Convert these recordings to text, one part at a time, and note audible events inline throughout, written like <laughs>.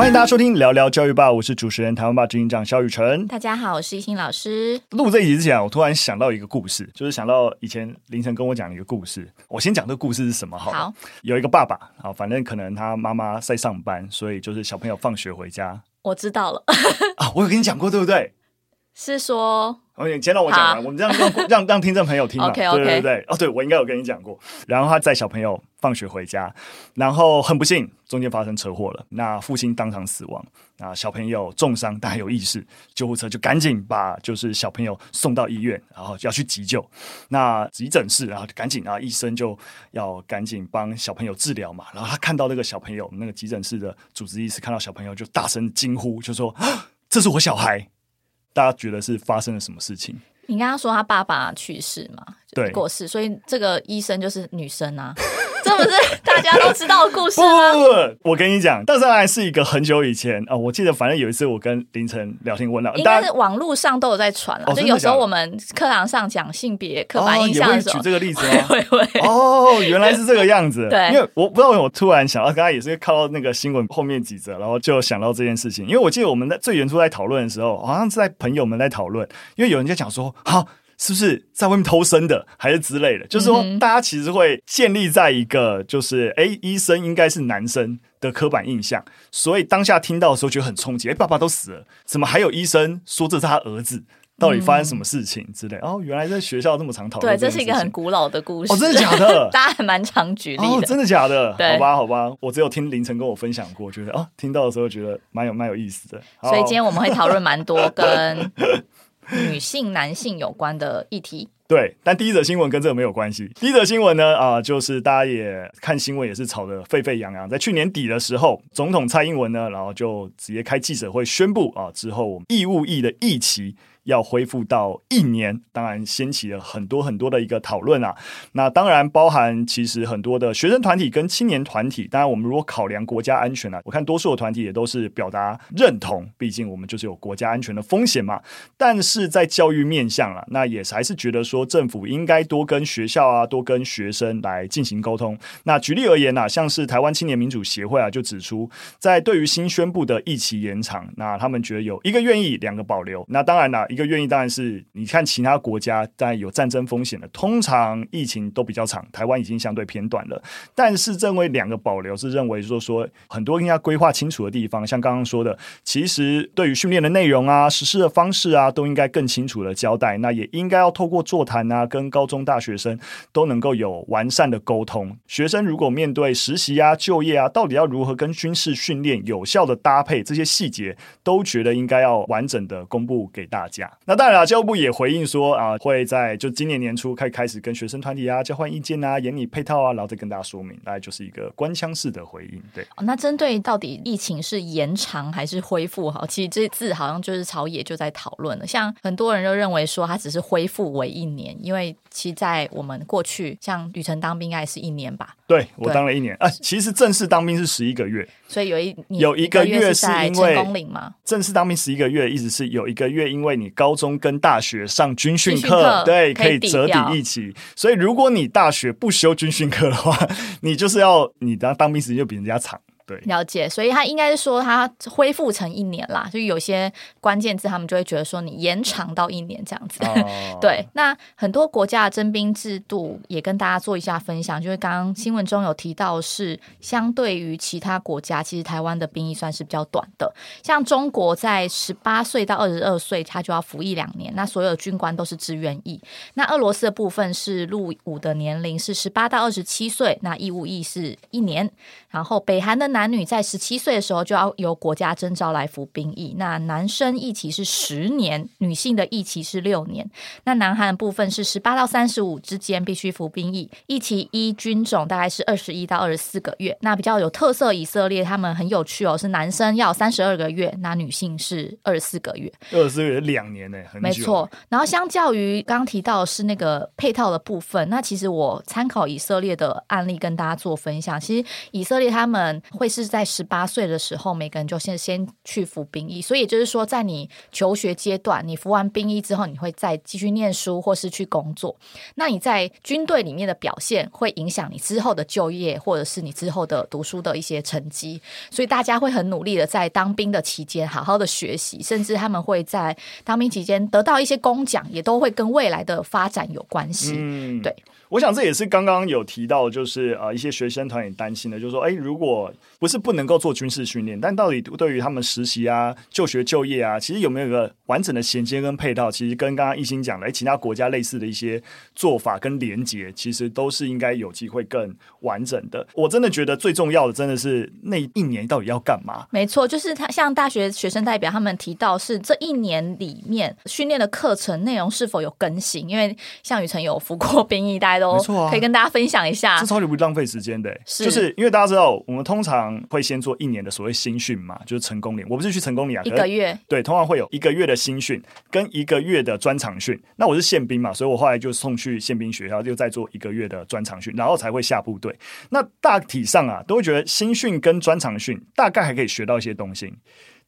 欢迎大家收听聊聊教育吧，我是主持人台湾吧执行长肖雨辰。大家好，我是一心老师。录这一集之前，我突然想到一个故事，就是想到以前凌晨跟我讲的一个故事。我先讲这个故事是什么好？好，有一个爸爸，好，反正可能他妈妈在上班，所以就是小朋友放学回家。我知道了啊，我有跟你讲过，对不对？<laughs> 是说。OK，先让我讲完，我们这样让让让听众朋友听嘛。<laughs> OK OK，对对对，哦，对我应该有跟你讲过。然后他载小朋友放学回家，然后很不幸，中间发生车祸了。那父亲当场死亡，那小朋友重伤但还有意识，救护车就赶紧把就是小朋友送到医院，然后要去急救。那急诊室，然后赶紧啊，医生就要赶紧帮小朋友治疗嘛。然后他看到那个小朋友，那个急诊室的主治医师看到小朋友就大声惊呼，就说：“ <gasps> 这是我小孩。”大家觉得是发生了什么事情？你刚刚说他爸爸去世嘛？对，过世，所以这个医生就是女生啊。这不是大家都知道的故事吗？不不不，我跟你讲，但是还是一个很久以前啊、哦。我记得，反正有一次我跟凌晨聊天问到，应该是网络上都有在传了。就有时候我们课堂上讲性别刻板印象的时候，举这个例子？会会。哦，原来是这个样子。对，因为我不知道为什么我突然想到，刚才也是看到那个新闻后面几则，然后就想到这件事情。因为我记得我们在最原初在讨论的时候，好像是在朋友们在讨论，因为有人在讲说，好。是不是在外面偷生的，还是之类的？就是说，大家其实会建立在一个就是，哎、欸，医生应该是男生的刻板印象，所以当下听到的时候觉得很冲击。哎、欸，爸爸都死了，怎么还有医生说这是他儿子？到底发生什么事情之类？哦，原来在学校这么常讨论。对，这是一个很古老的故事。哦，真的假的？<laughs> 大家还蛮常举例的。哦，真的假的？对，好吧，好吧，我只有听凌晨跟我分享过，觉得哦，听到的时候觉得蛮有蛮有意思的。所以今天我们会讨论蛮多跟 <laughs> 女性、男性有关的议题。对，但第一则新闻跟这个没有关系。第一则新闻呢，啊、就是大家也看新闻，也是吵得沸沸扬扬。在去年底的时候，总统蔡英文呢，然后就直接开记者会宣布啊，之后我们义务役的役期。要恢复到一年，当然掀起了很多很多的一个讨论啊。那当然包含其实很多的学生团体跟青年团体。当然，我们如果考量国家安全呢、啊，我看多数的团体也都是表达认同。毕竟我们就是有国家安全的风险嘛。但是在教育面向啊，那也还是觉得说政府应该多跟学校啊，多跟学生来进行沟通。那举例而言呢、啊，像是台湾青年民主协会啊，就指出，在对于新宣布的役期延长，那他们觉得有一个愿意，两个保留。那当然了、一个愿意当然是你看其他国家在有战争风险的，通常疫情都比较长，台湾已经相对偏短了。但是认为两个保留是认为说说很多应该规划清楚的地方，像刚刚说的，其实对于训练的内容啊、实施的方式啊，都应该更清楚的交代。那也应该要透过座谈啊，跟高中大学生都能够有完善的沟通。学生如果面对实习啊、就业啊，到底要如何跟军事训练有效的搭配，这些细节都觉得应该要完整的公布给大家。那当然了，教育部也回应说啊，会在就今年年初开开始跟学生团体啊交换意见啊，研拟配套啊，然后再跟大家说明，大概就是一个官腔式的回应。对，那针对到底疫情是延长还是恢复？哈，其实这字好像就是朝野就在讨论了。像很多人都认为说，它只是恢复为一年，因为其实在我们过去，像旅程当兵应该是一年吧？对，我当了一年啊，其实正式当兵是十一个月，所以有一有一个月是因为成功岭嘛？正式当兵十一个月，一直是有一个月，因为你高中跟大学上军训课，对，可以折抵一起。所以如果你大学不修军训课的话，<laughs> 你就是要你当当兵时间就比人家长。对，了解，所以他应该是说他恢复成一年啦，就有些关键字他们就会觉得说你延长到一年这样子。哦、<laughs> 对，那很多国家的征兵制度也跟大家做一下分享，就是刚刚新闻中有提到是相对于其他国家，其实台湾的兵役算是比较短的。像中国在十八岁到二十二岁，他就要服役两年，那所有的军官都是志愿役。那俄罗斯的部分是入伍的年龄是十八到二十七岁，那义务役是一年。然后北韩的男男女在十七岁的时候就要由国家征召来服兵役，那男生役期是十年，女性的役期是六年。那南韩的部分是十八到三十五之间必须服兵役，役期依军种大概是二十一到二十四个月。那比较有特色，以色列他们很有趣哦，是男生要三十二个月，那女性是二十四个月。二十四个月两年呢，很。没错。然后相较于刚刚提到的是那个配套的部分，那其实我参考以色列的案例跟大家做分享。其实以色列他们会。是在十八岁的时候，每个人就先先去服兵役。所以也就是说，在你求学阶段，你服完兵役之后，你会再继续念书或是去工作。那你在军队里面的表现，会影响你之后的就业，或者是你之后的读书的一些成绩。所以大家会很努力的在当兵的期间，好好的学习，甚至他们会在当兵期间得到一些功奖，也都会跟未来的发展有关系。嗯，对。我想这也是刚刚有提到，就是呃一些学生团也担心的，就是说，哎，如果不是不能够做军事训练，但到底对于他们实习啊、就学、就业啊，其实有没有一个完整的衔接跟配套？其实跟刚刚一心讲的，哎，其他国家类似的一些做法跟连结，其实都是应该有机会更完整的。我真的觉得最重要的，真的是那一年到底要干嘛？没错，就是他像大学学生代表他们提到，是这一年里面训练的课程内容是否有更新？因为像宇程有服过 <laughs> 兵役，大家。没错啊，可以跟大家分享一下，这超级不浪费时间的，是就是因为大家知道，我们通常会先做一年的所谓新训嘛，就是成功岭。我不是去成功岭啊，一个月，对，通常会有一个月的新训跟一个月的专场训。那我是宪兵嘛，所以我后来就送去宪兵学校，就再做一个月的专场训，然后才会下部队。那大体上啊，都会觉得新训跟专场训大概还可以学到一些东西。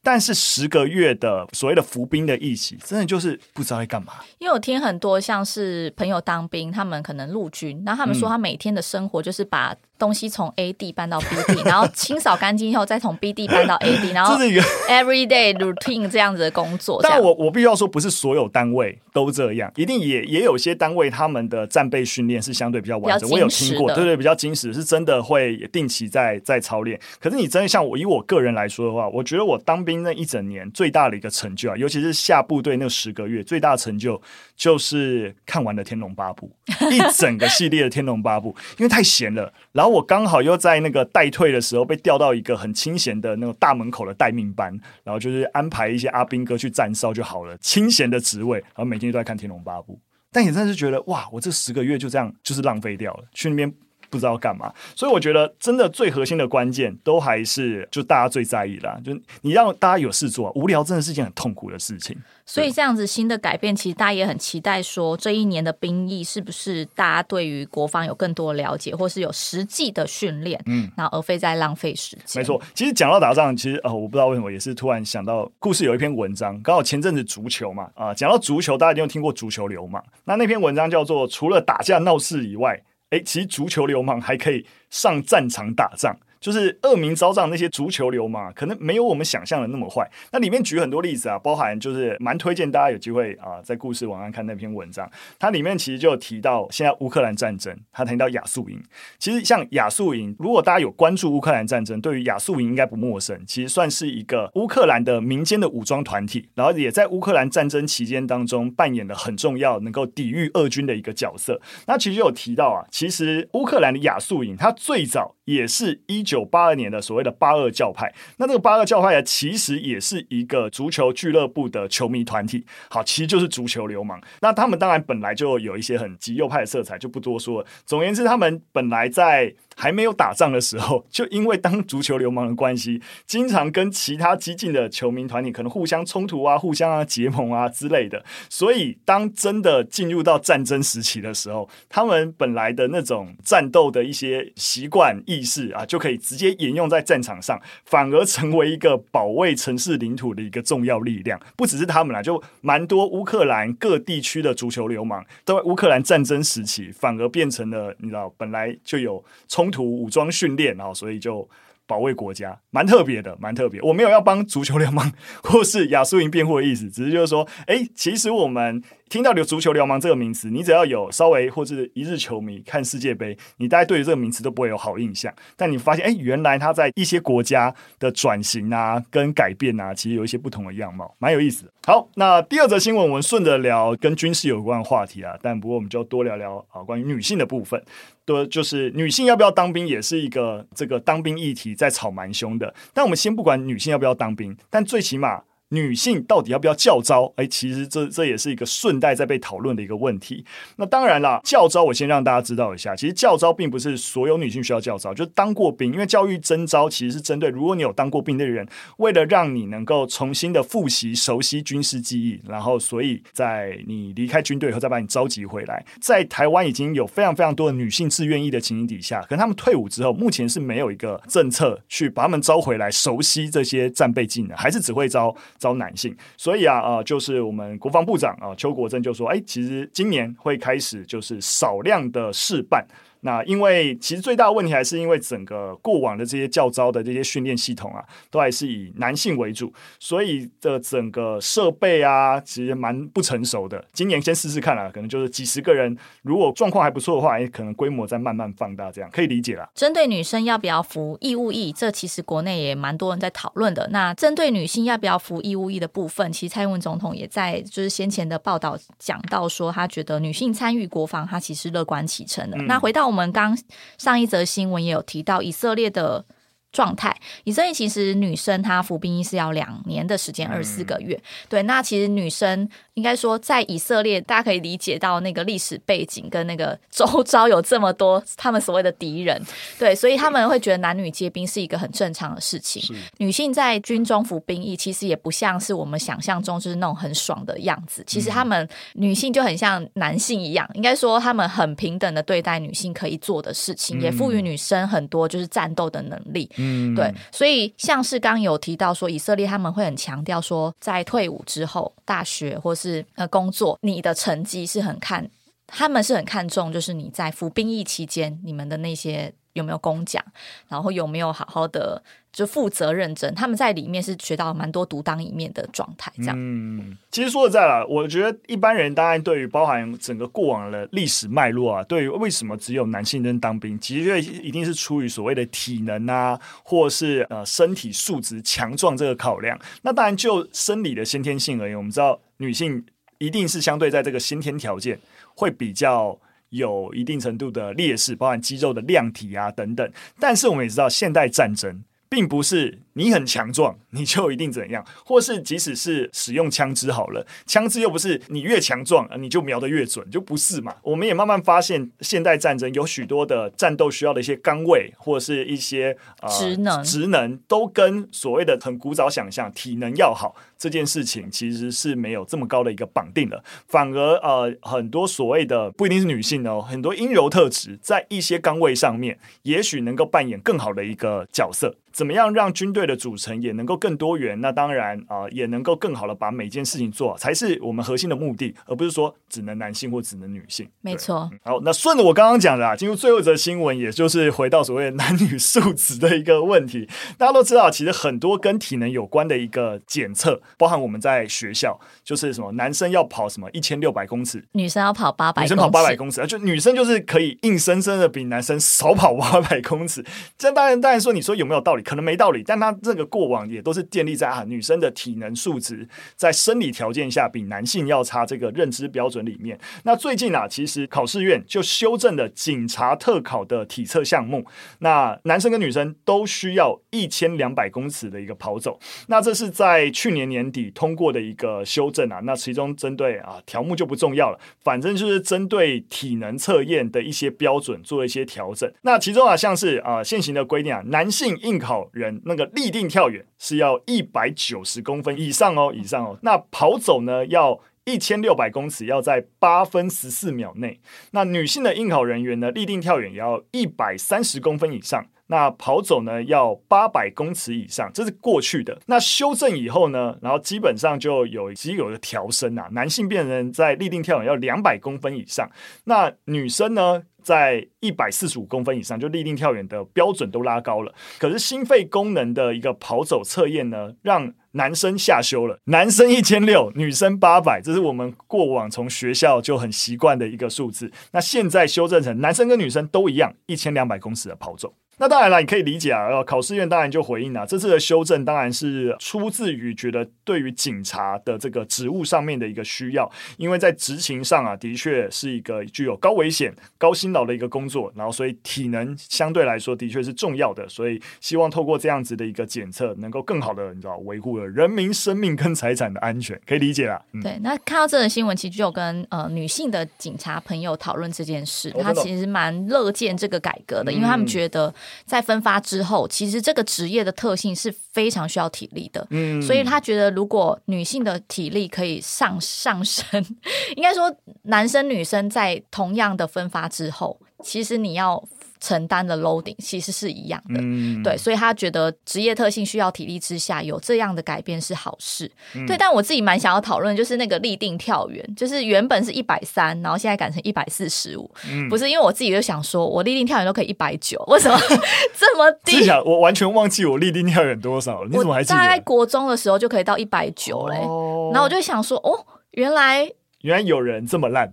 但是十个月的所谓的服兵的役期，真的就是不知道在干嘛。因为我听很多像是朋友当兵，他们可能陆军，然后他们说他每天的生活就是把东西从 A 地搬到 B 地，然后清扫干净以后再从 B 地搬到 A 地，然后这是 everyday routine 这样子的工作。<laughs> 但我我必须要说，不是所有单位都这样，一定也也有些单位他们的战备训练是相对比较完整。我有听过，对对，比较精实，是真的会定期在在操练。可是你真的像我以我个人来说的话，我觉得我当兵那一整年最大的一个成就啊，尤其是下部队那十个月，最大的成就就是看完了《天龙八部》一整个系列的《天龙八部》，因为太闲了，然后。我刚好又在那个待退的时候被调到一个很清闲的那种大门口的待命班，然后就是安排一些阿兵哥去站哨就好了，清闲的职位，然后每天都在看《天龙八部》，但也真是觉得哇，我这十个月就这样就是浪费掉了，去那边不知道干嘛，所以我觉得真的最核心的关键都还是就大家最在意的，就你让大家有事做，无聊真的是件很痛苦的事情。所以这样子新的改变，其实大家也很期待，说这一年的兵役是不是大家对于国防有更多了解，或是有实际的训练，嗯，然后而非在浪费时间。没错，其实讲到打仗，其实呃，我不知道为什么也是突然想到，故事有一篇文章，刚好前阵子足球嘛，啊、呃，讲到足球，大家一定有听过足球流氓。那那篇文章叫做《除了打架闹事以外，哎，其实足球流氓还可以上战场打仗》。就是恶名昭彰那些足球流氓，可能没有我们想象的那么坏。那里面举很多例子啊，包含就是蛮推荐大家有机会啊，在故事网上看那篇文章。它里面其实就有提到现在乌克兰战争，它谈到亚速营。其实像亚速营，如果大家有关注乌克兰战争，对于亚速营应该不陌生。其实算是一个乌克兰的民间的武装团体，然后也在乌克兰战争期间当中扮演了很重要能够抵御俄军的一个角色。那其实有提到啊，其实乌克兰的亚速营，它最早也是一九。八二年的所谓的八二教派，那这个八二教派啊，其实也是一个足球俱乐部的球迷团体。好，其实就是足球流氓。那他们当然本来就有一些很极右派的色彩，就不多说了。总而言之，他们本来在。还没有打仗的时候，<laughs> 就因为当足球流氓的关系，经常跟其他激进的球迷团体可能互相冲突啊、互相啊结盟啊之类的。所以，当真的进入到战争时期的时候，他们本来的那种战斗的一些习惯意识啊，就可以直接沿用在战场上，反而成为一个保卫城市领土的一个重要力量。不只是他们啦，就蛮多乌克兰各地区的足球流氓，都在乌克兰战争时期，反而变成了你知道，本来就有冲。突武装训练，然后所以就保卫国家，蛮特别的，蛮特别。我没有要帮足球流氓或是亚速营辩护的意思，只是就是说，哎，其实我们。听到“流足球流氓”这个名词，你只要有稍微或是一日球迷看世界杯，你大概对于这个名词都不会有好印象。但你发现，哎，原来他在一些国家的转型啊、跟改变啊，其实有一些不同的样貌，蛮有意思的。好，那第二则新闻，我们顺着聊跟军事有关的话题啊，但不过我们就多聊聊啊，关于女性的部分，多就是女性要不要当兵，也是一个这个当兵议题在吵蛮凶的。但我们先不管女性要不要当兵，但最起码。女性到底要不要教招？哎，其实这这也是一个顺带在被讨论的一个问题。那当然啦，教招我先让大家知道一下，其实教招并不是所有女性需要教招，就当过兵，因为教育征招其实是针对如果你有当过兵的人，为了让你能够重新的复习熟悉军事记忆，然后所以在你离开军队以后再把你召集回来。在台湾已经有非常非常多的女性自愿役的情形底下，可能他们退伍之后，目前是没有一个政策去把他们招回来熟悉这些战备技能，还是只会招招男性。所以啊啊、呃，就是我们国防部长啊邱国正就说，哎，其实今年会开始就是少量的试办。那因为其实最大的问题还是因为整个过往的这些教招的这些训练系统啊，都还是以男性为主，所以的整个设备啊，其实蛮不成熟的。今年先试试看啦，可能就是几十个人，如果状况还不错的话，也可能规模再慢慢放大，这样可以理解啦。针对女生要不要服义务役，这其实国内也蛮多人在讨论的。那针对女性要不要服义务役的部分，其实蔡英文总统也在就是先前的报道讲到说，他觉得女性参与国防，他其实乐观其成的。嗯、那回到我们刚上一则新闻也有提到以色列的状态，以色列其实女生她服兵役是要两年的时间，二十四个月。对，那其实女生。应该说，在以色列，大家可以理解到那个历史背景跟那个周遭有这么多他们所谓的敌人，对，所以他们会觉得男女皆兵是一个很正常的事情。女性在军中服兵役，其实也不像是我们想象中就是那种很爽的样子。其实他们女性就很像男性一样，应该说他们很平等的对待女性可以做的事情，也赋予女生很多就是战斗的能力。嗯，对，所以像是刚有提到说，以色列他们会很强调说，在退伍之后，大学或是是呃，工作，你的成绩是很看，他们是很看重，就是你在服兵役期间，你们的那些有没有公奖，然后有没有好好的就负责认真，他们在里面是学到蛮多独当一面的状态。这样，嗯，其实说实在了，我觉得一般人当然对于包含整个过往的历史脉络啊，对于为什么只有男性能当兵，其实一定是出于所谓的体能啊，或是呃身体素质强壮这个考量。那当然就生理的先天性而言，我们知道。女性一定是相对在这个先天条件会比较有一定程度的劣势，包含肌肉的量体啊等等。但是我们也知道，现代战争并不是。你很强壮，你就一定怎样？<laughs> 或是即使是使用枪支好了，枪支又不是你越强壮，你就瞄得越准，就不是嘛？我们也慢慢发现，现代战争有许多的战斗需要的一些岗位，或者是一些呃职能，职能都跟所谓的很古早想象体能要好这件事情，其实是没有这么高的一个绑定的。反而呃，很多所谓的不一定是女性哦，很多阴柔特质在一些岗位上面，也许能够扮演更好的一个角色。怎么样让军队的组成也能够更多元，那当然啊、呃，也能够更好的把每件事情做好，才是我们核心的目的，而不是说只能男性或只能女性。没错。好，那顺着我刚刚讲的啊，进入最后一则新闻，也就是回到所谓男女素质的一个问题。大家都知道，其实很多跟体能有关的一个检测，包含我们在学校，就是什么男生要跑什么一千六百公尺，女生要跑八百，女生跑八百公尺，啊，就女生就是可以硬生生的比男生少跑八百公尺。这当然，当然说你说有没有道理？可能没道理，但他这个过往也都是建立在啊，女生的体能素质在生理条件下比男性要差这个认知标准里面。那最近啊，其实考试院就修正了警察特考的体测项目，那男生跟女生都需要一千两百公尺的一个跑走。那这是在去年年底通过的一个修正啊。那其中针对啊条目就不重要了，反正就是针对体能测验的一些标准做一些调整。那其中啊，像是啊现行的规定啊，男性应考人那个立立定跳远是要一百九十公分以上哦，以上哦。那跑走呢，要一千六百公尺，要在八分十四秒内。那女性的应考人员呢，立定跳远也要一百三十公分以上。那跑走呢，要八百公尺以上。这是过去的。那修正以后呢，然后基本上就有其实有一个调升啊，男性变成在立定跳远要两百公分以上。那女生呢？在一百四十五公分以上，就立定跳远的标准都拉高了。可是心肺功能的一个跑走测验呢，让男生下修了，男生一千六，女生八百，这是我们过往从学校就很习惯的一个数字。那现在修正成男生跟女生都一样，一千两百公尺的跑走。那当然了，你可以理解啊。考试院当然就回应了，这次的修正当然是出自于觉得对于警察的这个职务上面的一个需要，因为在执勤上啊，的确是一个具有高危险、高辛劳的一个工作，然后所以体能相对来说的确是重要的，所以希望透过这样子的一个检测，能够更好的你知道维护了人民生命跟财产的安全，可以理解啦。嗯、对，那看到这个新闻，其实就有跟呃女性的警察朋友讨论这件事，他其实蛮乐见这个改革的，因为他们觉得。在分发之后，其实这个职业的特性是非常需要体力的，嗯，所以他觉得如果女性的体力可以上上升，<laughs> 应该说男生女生在同样的分发之后，其实你要。承担的 loading 其实是一样的，嗯、对，所以他觉得职业特性需要体力之下有这样的改变是好事，嗯、对。但我自己蛮想要讨论，就是那个立定跳远，就是原本是一百三，然后现在改成一百四十五，不是因为我自己就想说，我立定跳远都可以一百九，为什么 <laughs> 这么低？我完全忘记我立定跳远多少了，你怎么还记得？大概国中的时候就可以到一百九嘞，哦、然后我就想说，哦，原来。原来有人这么烂，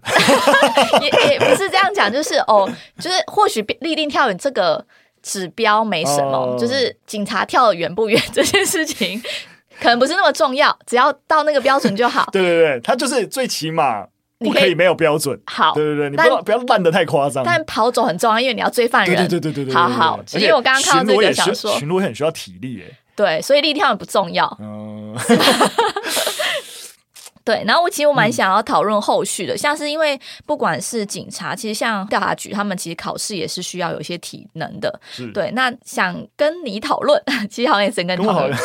<laughs> 也也不是这样讲，就是哦，就是或许立定跳远这个指标没什么，哦、就是警察跳的远不远这件事情，可能不是那么重要，只要到那个标准就好。<laughs> 对对对，他就是最起码不可以没有标准。好，对对对，你不要但不要烂的太夸张。但跑走很重要，因为你要追犯人。对对对对对对，好好。其实我刚刚看到这个想说，巡逻很需要体力诶。对，所以立定跳远不重要。嗯。<laughs> 对，然后我其实我蛮想要讨论后续的，嗯、像是因为不管是警察，其实像调查局，他们其实考试也是需要有一些体能的。是对，那想跟你讨论，<laughs> 其实好像也是跟你讨论，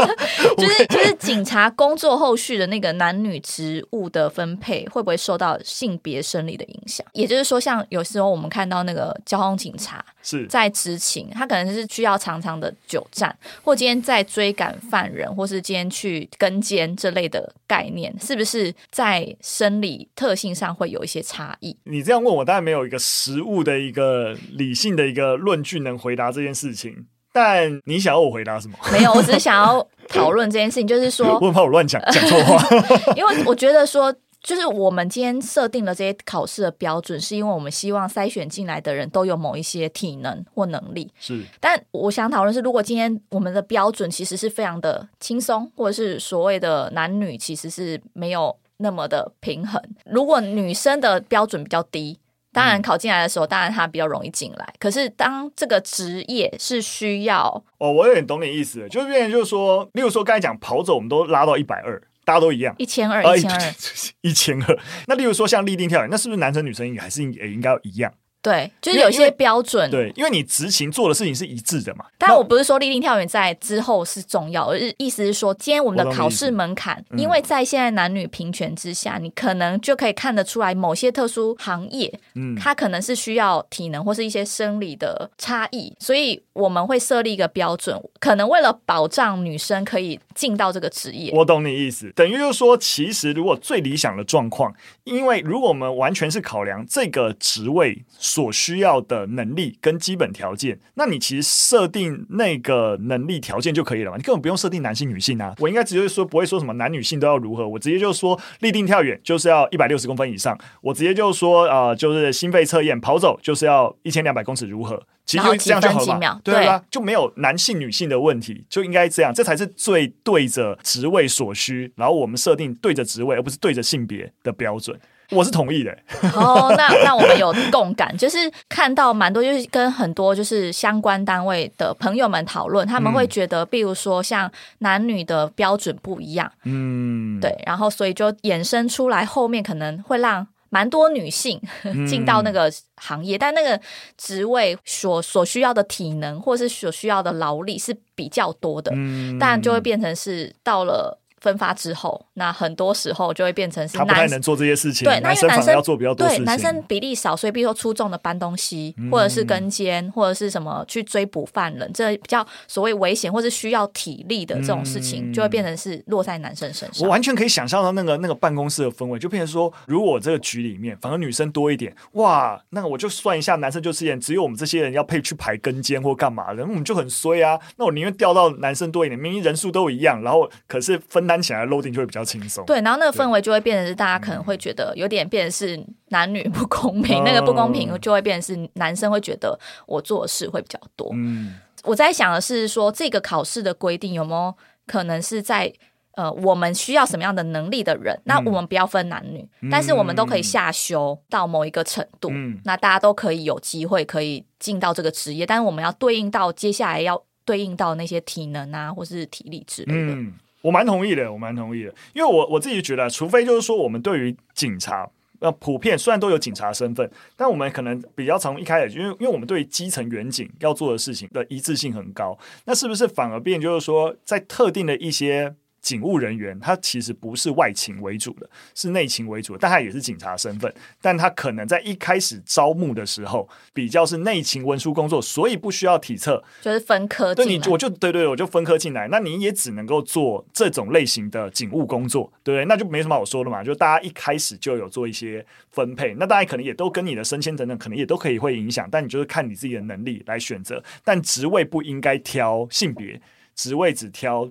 <laughs> 就是就是警察工作后续的那个男女职务的分配，会不会受到性别生理的影响？也就是说，像有时候我们看到那个交通警察是在执勤，他可能是需要常常的久站，或今天在追赶犯人，或是今天去跟监这类的概念。是不是在生理特性上会有一些差异？你这样问我，当然没有一个实物的一个理性的一个论据能回答这件事情。但你想要我回答什么？没有，我只是想要 <laughs> 讨论这件事情，就是说，我很怕我乱讲讲错话，<laughs> 因为我觉得说。就是我们今天设定了这些考试的标准，是因为我们希望筛选进来的人都有某一些体能或能力。是，但我想讨论是，如果今天我们的标准其实是非常的轻松，或者是所谓的男女其实是没有那么的平衡。如果女生的标准比较低，当然考进来的时候，当然她比较容易进来。嗯、可是当这个职业是需要……哦，我有点懂你意思，就是变成就是说，例如说刚才讲跑走，我们都拉到一百二。大家都一样，一千二，一千二，<laughs> 一千二。那例如说像立定跳远，那是不是男生女生应该还是也应该一样？对，就是有些标准。对，因为你执行做的事情是一致的嘛。但我不是说立定跳远在之后是重要，而是意思是说，今天我们的考试门槛，因为在现在男女平权之下，你可能就可以看得出来，某些特殊行业，嗯，它可能是需要体能或是一些生理的差异，所以我们会设立一个标准，可能为了保障女生可以进到这个职业。我懂你意思，等于就是说，其实如果最理想的状况，因为如果我们完全是考量这个职位。所需要的能力跟基本条件，那你其实设定那个能力条件就可以了嘛？你根本不用设定男性女性啊。我应该直接说不会说什么男女性都要如何，我直接就说立定跳远就是要一百六十公分以上，我直接就说呃，就是心肺测验跑走就是要一千两百公尺如何？其实就这样就好嘛，对吧？就没有男性女性的问题，就应该这样，这才是最对着职位所需，然后我们设定对着职位而不是对着性别的标准。我是同意的。哦，那那我们有共感，就是看到蛮多，就是跟很多就是相关单位的朋友们讨论，他们会觉得，比如说像男女的标准不一样，嗯，对，然后所以就衍生出来，后面可能会让蛮多女性 <laughs> 进到那个行业，嗯、但那个职位所所需要的体能或是所需要的劳力是比较多的，嗯，但就会变成是到了。分发之后，那很多时候就会变成是男他不太能做这些事情。对，那因为男生要做比较多事情，对男生比例少，所以比如说出众的搬东西，嗯、或者是跟监，或者是什么去追捕犯人，这比较所谓危险或是需要体力的这种事情，嗯、就会变成是落在男生身上。我完全可以想象到那个那个办公室的氛围，就变成说，如果这个局里面反而女生多一点，哇，那我就算一下，男生就是演，只有我们这些人要配去排跟监或干嘛的，那我们就很衰啊。那我宁愿调到男生多一点，明明人数都一样，然后可是分。担起来 loading 就会比较轻松。对，然后那个氛围就会变成是大家可能会觉得有点变成是男女不公平，嗯、那个不公平就会变成是男生会觉得我做的事会比较多。嗯，我在想的是说，这个考试的规定有没有可能是在。呃，我们需要什么样的能力的人？那我们不要分男女，嗯、但是我们都可以下修到某一个程度。嗯、那大家都可以有机会可以进到这个职业，但是我们要对应到接下来要对应到那些体能啊，或是体力之类的。嗯，我蛮同意的，我蛮同意的，因为我我自己觉得，除非就是说，我们对于警察，那，普遍虽然都有警察身份，但我们可能比较从一开始，因为因为我们对基层远景要做的事情的一致性很高，那是不是反而变就是说，在特定的一些警务人员，他其实不是外勤为主的，是内勤为主的，但他也是警察身份，但他可能在一开始招募的时候，比较是内勤文书工作，所以不需要体测，就是分科。对，你我就对对，我就分科进来，那你也只能够做这种类型的警务工作，对不对？那就没什么好说的嘛，就大家一开始就有做一些分配，那大家可能也都跟你的升迁等等，可能也都可以会影响，但你就是看你自己的能力来选择，但职位不应该挑性别，职位只挑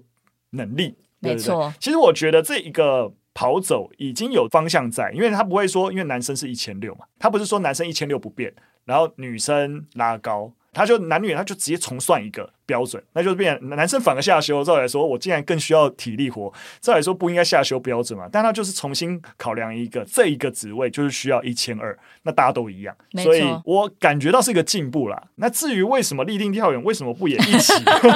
能力。没错，其实我觉得这一个跑走已经有方向在，因为他不会说，因为男生是一千六嘛，他不是说男生一千六不变，然后女生拉高。他就男女，他就直接重算一个标准，那就是变男生反而下修。照理来说，我竟然更需要体力活，照理来说不应该下修标准嘛？但他就是重新考量一个这一个职位就是需要一千二，那大家都一样，所以我感觉到是一个进步啦。那至于为什么立定跳远，为什么不也一起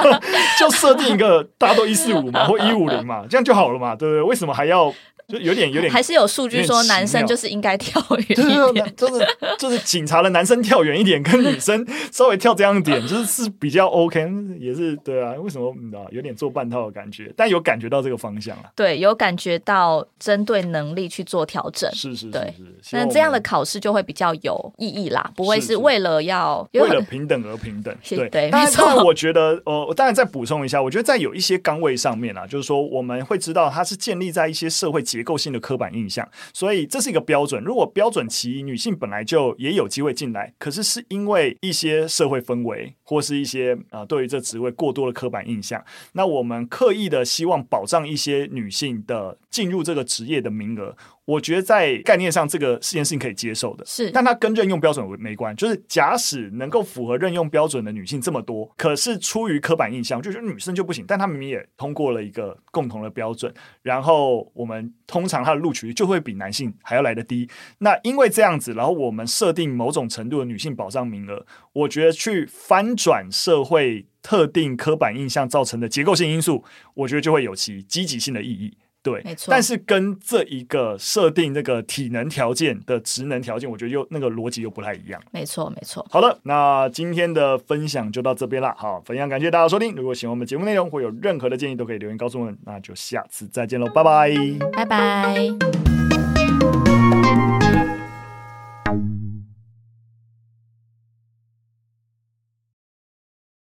<laughs> 就设定一个大家都一四五嘛，或一五零嘛，这样就好了嘛？对不对？为什么还要？就有点有点，还是有数据说男生就是应该跳远一点，就是就是就是警察的男生跳远一点，跟女生稍微跳这样点，就是是比较 OK，也是对啊。为什么你知道有点做半套的感觉？但有感觉到这个方向啊。对，有感觉到针对能力去做调整。是是是，对。那这样的考试就会比较有意义啦，不会是为了要为了平等而平等。<laughs> 对对，没错。我觉得呃，我当然再补充一下，我觉得在有一些岗位上面啊，就是说我们会知道它是建立在一些社会。结构性的刻板印象，所以这是一个标准。如果标准其一，女性本来就也有机会进来，可是是因为一些社会氛围或是一些啊、对于这职位过多的刻板印象，那我们刻意的希望保障一些女性的进入这个职业的名额。我觉得在概念上，这个这件事情可以接受的，是，但它跟任用标准没关。就是假使能够符合任用标准的女性这么多，可是出于刻板印象，就是女生就不行。但她明明也通过了一个共同的标准，然后我们通常她的录取率就会比男性还要来得低。那因为这样子，然后我们设定某种程度的女性保障名额，我觉得去翻转社会特定刻板印象造成的结构性因素，我觉得就会有其积极性的意义。对，没错。但是跟这一个设定那个体能条件的职能条件，我觉得又那个逻辑又不太一样。没错，没错。好的，那今天的分享就到这边了。好，非常感谢大家收听。如果喜欢我们节目内容，或有任何的建议，都可以留言告诉我们。那就下次再见喽，拜拜，拜拜。